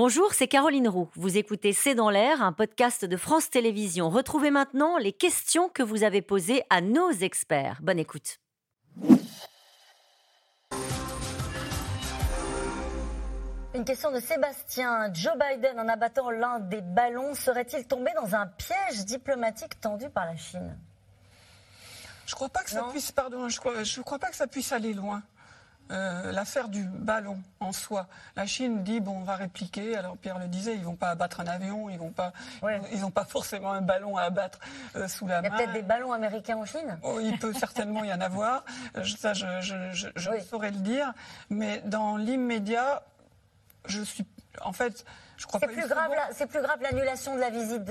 Bonjour, c'est Caroline Roux. Vous écoutez C'est dans l'air, un podcast de France Télévisions. Retrouvez maintenant les questions que vous avez posées à nos experts. Bonne écoute. Une question de Sébastien. Joe Biden, en abattant l'un des ballons, serait-il tombé dans un piège diplomatique tendu par la Chine? Je crois pas que ça puisse, pardon, je crois, je crois pas que ça puisse aller loin. Euh, l'affaire du ballon en soi. La Chine dit bon, on va répliquer. Alors Pierre le disait, ils vont pas abattre un avion, ils vont pas, ils n'ont pas forcément un ballon à abattre euh, sous la main. Il y a peut-être des ballons américains en Chine. Oh, il peut certainement y en avoir. Ça, je, je, je, saurais le dire. Mais dans l'immédiat, je suis, en fait, c'est plus, grave, c'est plus grave l'annulation de la visite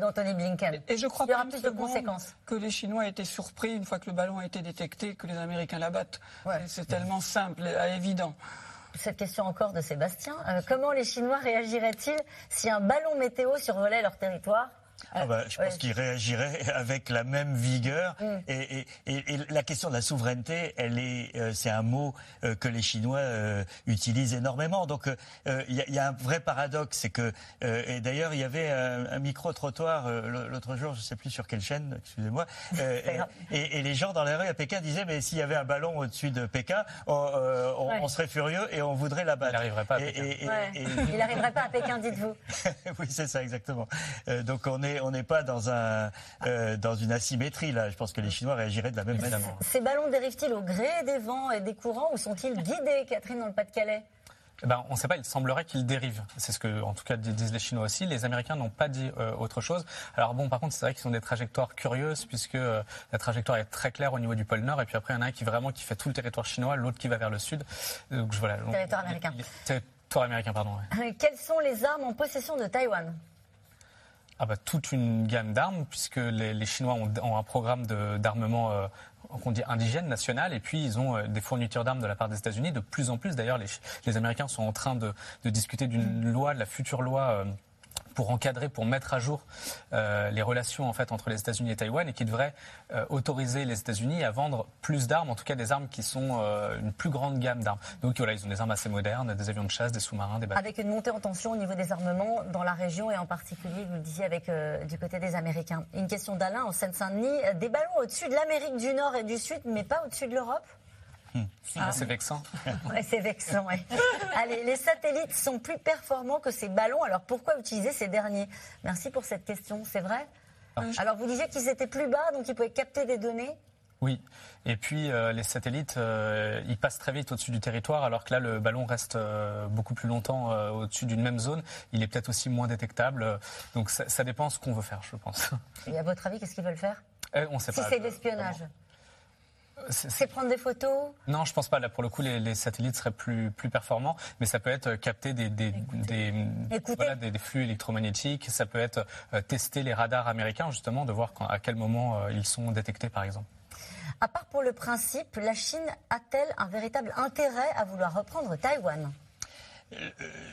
d'Anthony Blinken. Et je crois Il y aura plus de conséquences. Que les Chinois étaient surpris une fois que le ballon a été détecté, que les Américains l'abattent. C'est tellement simple et évident. Cette question encore de Sébastien. Euh, comment les Chinois réagiraient-ils si un ballon météo survolait leur territoire? Ah bah, je pense qu'il réagirait avec la même vigueur. Mm. Et, la question de la souveraineté, elle est, euh, c'est un mot euh, que les Chinois euh, utilisent énormément. Donc il y, a un vrai paradoxe, c'est que et d'ailleurs il y avait un, micro trottoir l'autre jour, je ne sais plus sur quelle chaîne, excusez-moi, et, les gens dans la rue à Pékin disaient mais s'il y avait un ballon au-dessus de Pékin, on, serait furieux et on voudrait l'abattre. Il n'arriverait pas à Pékin. Il n'arriverait pas à Pékin, dites-vous. oui, c'est ça exactement. donc on on n'est pas dans, un, euh, dans une asymétrie là. Je pense que les Chinois réagiraient de la même manière. Ces ballons dérivent-ils au gré des vents et des courants ou sont-ils guidés, Catherine, dans le Pas-de-Calais? Eh ben, on ne sait pas, il semblerait qu'ils dérivent. C'est ce que, en tout cas, disent les Chinois aussi. Les Américains n'ont pas dit euh, autre chose. Alors bon, par contre, c'est vrai qu'ils ont des trajectoires curieuses puisque euh, la trajectoire est très claire au niveau du pôle Nord et puis après, il y en a un qui vraiment qui fait tout le territoire chinois, l'autre qui va vers le sud. Donc voilà. Territoire américain. territoire américain, pardon. Quelles sont les armes en possession de Taïwan? Ah bah, toute une gamme d'armes, puisque les, Chinois ont, un programme d'armement euh, qu'on dit indigène, national, et puis ils ont euh, des fournitures d'armes de la part des États-Unis. De plus en plus, d'ailleurs, les, les, Américains sont en train de, de discuter d'une loi, de la future loi. Euh, pour encadrer, pour mettre à jour euh, les relations entre les États-Unis et Taïwan et qui devrait euh, autoriser les États-Unis à vendre plus d'armes, en tout cas des armes qui sont euh, une plus grande gamme d'armes. Donc ils ont des armes assez modernes, des avions de chasse, des sous-marins, des. Avec une montée en tension au niveau des armements dans la région et en particulier, vous le disiez, avec du côté des Américains. Une question d'Alain en Seine-Saint-Denis. Des ballons au-dessus de l'Amérique du Nord et du Sud, mais pas au-dessus de l'Europe? Ah, c'est vexant. ouais, c'est vexant. Allez, les satellites sont plus performants que ces ballons. Alors pourquoi utiliser ces derniers? Merci pour cette question. C'est vrai? Ah. Alors vous disiez qu'ils étaient plus bas, donc ils pouvaient capter des données oui, et puis euh, les satellites, euh, ils passent très vite au-dessus du territoire, alors que là, le ballon reste euh, beaucoup plus longtemps au-dessus d'une même zone. Il est peut-être aussi moins détectable. donc ça, ça dépend ce qu'on veut faire, je pense. Et à votre avis, qu'est-ce qu'ils veulent faire? On sait si pas. c'est de l'espionnage c'est prendre des photos Non, je pense pas. Là, pour le coup, les, satellites seraient plus, plus performants, mais ça peut être euh, capter des, des, des, flux électromagnétiques, ça peut être euh, tester les radars américains, justement, de voir à quel moment euh, ils sont détectés, par exemple. À part pour le principe, la Chine a-t-elle un véritable intérêt à vouloir reprendre Taïwan?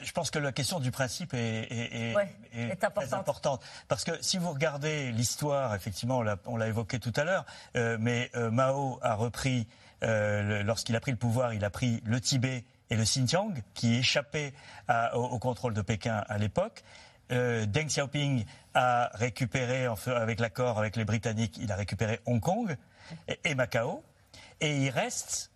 Je pense que la question du principe est, très importante. Parce que si vous regardez l'histoire, effectivement, on l'a évoqué tout à l'heure, euh, mais euh, Mao a repris, lorsqu'il a pris le pouvoir, il a pris le Tibet et le Xinjiang, qui échappaient au, contrôle de Pékin à l'époque. Deng Xiaoping a récupéré, avec l'accord avec les Britanniques, il a récupéré Hong Kong et Macao. Et il reste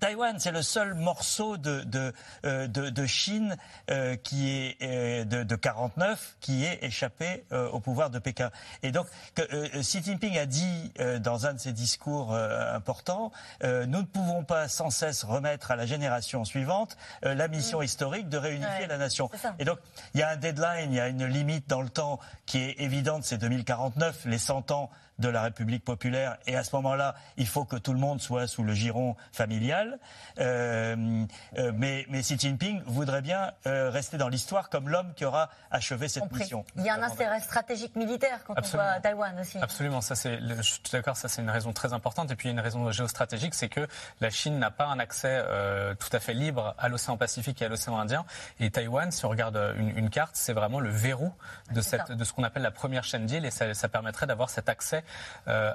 Taïwan, c'est le seul morceau de, de, euh, de, Chine euh, qui est euh, de, de 49 qui est échappé au pouvoir de Pékin. Et donc, Xi Jinping a dit dans un de ses discours importants, nous ne pouvons pas sans cesse remettre à la génération suivante la mission mm. historique de réunifier la nation. Et donc, il y a un deadline, il y a une limite dans le temps qui est évidente, c'est 2049, les 100 ans de la République populaire. Et à ce moment-là, il faut que tout le monde soit sous le giron familial. Euh, euh, mais, mais, Xi Jinping voudrait bien euh, rester dans l'histoire comme l'homme qui aura achevé cette mission. Il y a un intérêt stratégique militaire quand on voit Taïwan aussi. Absolument, ça c'est, je suis d'accord, ça c'est une raison très importante. Et puis il y a une raison géostratégique, c'est que la Chine n'a pas un accès tout à fait libre à l'océan Pacifique et à l'océan Indien. Et Taïwan, si on regarde une, carte, c'est vraiment le verrou de, cette, de ce qu'on appelle la première chaîne d'îles et ça, ça permettrait d'avoir cet accès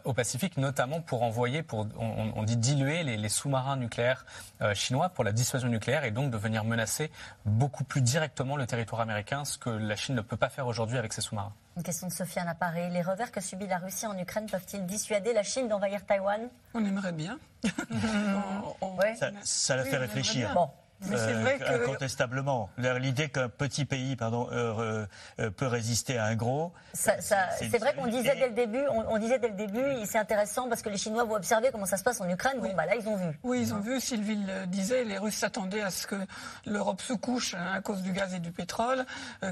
au Pacifique, notamment pour envoyer, pour, on, dit diluer les, sous-marins nucléaires chinois pour la dissuasion nucléaire et donc de venir menacer beaucoup plus directement le territoire américain, ce que la Chine ne peut pas faire aujourd'hui avec ses sous-marins. Une question de Sofiane à Paris. Les revers que subit la Russie en Ukraine peuvent-ils dissuader la Chine d'envahir Taïwan? On aimerait bien. Ça, la fait réfléchir. Bon. Euh, vrai que... Incontestablement. L'idée qu'un petit pays pardon, euh, euh, peut résister à un gros. c'est vrai qu'on disait dès le début, on, disait dès le début, c'est intéressant parce que les Chinois vont observer comment ça se passe en Ukraine. Bon, bah là, ils ont vu. Oui, ils ont vu. Sylvie le disait, les Russes s'attendaient à ce que l'Europe se couche hein, à cause du gaz et du pétrole,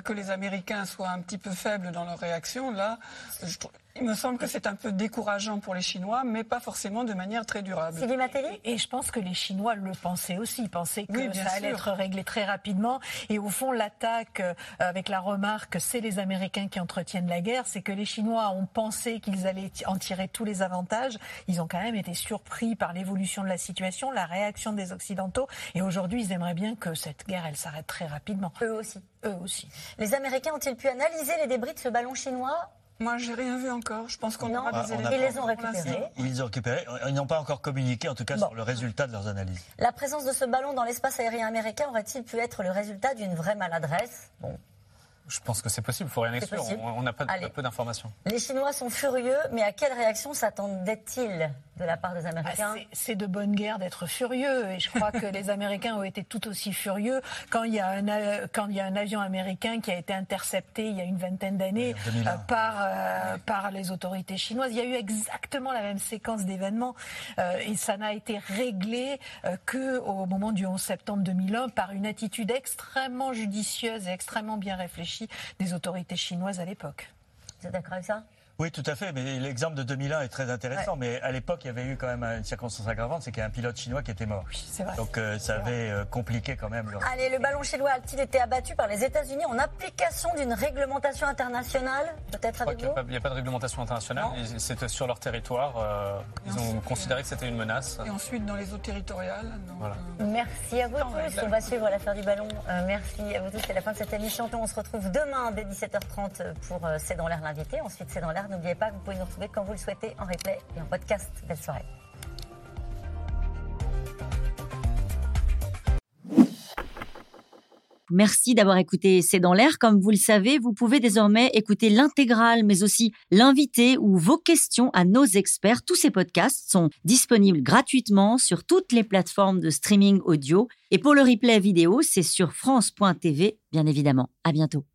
que les Américains soient un petit peu faibles dans leur réaction. Là, je, il me semble que c'est un peu décourageant pour les Chinois, mais pas forcément de manière très durable. Et je pense que les Chinois le pensaient aussi. Ils pensaient que ça allait être réglé très rapidement. Et au fond, l'attaque euh, avec la remarque c'est les Américains qui entretiennent la guerre, c'est que les Chinois ont pensé qu'ils allaient en tirer tous les avantages. Ils ont quand même été surpris par l'évolution de la situation, la réaction des Occidentaux. Et aujourd'hui, ils aimeraient bien que cette guerre, elle s'arrête très rapidement. Eux aussi. Eux aussi. Les Américains ont-ils pu analyser les débris de ce ballon chinois? Moi, j'ai rien vu encore. Je pense qu'on aura des éléments. Ils les ont récupérés. Ils les ont récupérés. Ils n'ont pas encore communiqué, en tout cas, sur le résultat de leurs analyses. La présence de ce ballon dans l'espace aérien américain aurait-il pu être le résultat d'une vraie maladresse? Bon, je pense que c'est possible, il faut rien exclure. On n'a pas, peu d'informations. Les Chinois sont furieux, mais à quelle réaction s'attendaient-ils de la part des Américains ah, C'est de bonne guerre d'être furieux, et je crois que les Américains ont été tout aussi furieux quand il, y a un, quand il y a un avion américain qui a été intercepté il y a une vingtaine d'années euh, par, euh, par les autorités chinoises. Il y a eu exactement la même séquence d'événements, euh, et ça n'a été réglé que au moment du 11 septembre 2001 par une attitude extrêmement judicieuse et extrêmement bien réfléchie des autorités chinoises à l'époque. Vous êtes d'accord avec ça? Oui, tout à fait. Mais l'exemple de 2001 est très intéressant. Mais à l'époque, il y avait eu quand même une circonstance aggravante, c'est qu'il y a un pilote chinois qui était mort. Oui, c'est vrai. Donc euh, ça avait euh, compliqué quand même. Allez, le ballon chinois a-t-il été abattu par les États-Unis en application d'une réglementation internationale Peut-être avec vous Il n'y a, pas de réglementation internationale. C'était sur leur territoire. Euh, ils ont considéré que c'était une menace. Et ensuite dans les eaux territoriales. Merci à vous tous. On va suivre l'affaire du ballon. merci à vous tous. C'est la fin de cette émission. On se retrouve demain dès 17h30 pour C'est dans l'air l'invité. Ensuite, C'est dans l'air N'oubliez pas que vous pouvez nous retrouver quand vous le souhaitez en replay et en podcast. Belle soirée. Merci d'avoir écouté C'est dans l'air. Comme vous le savez, vous pouvez désormais écouter l'intégrale, mais aussi l'invité ou vos questions à nos experts. Tous ces podcasts sont disponibles gratuitement sur toutes les plateformes de streaming audio. Et pour le replay vidéo, c'est sur France.tv, bien évidemment. À bientôt.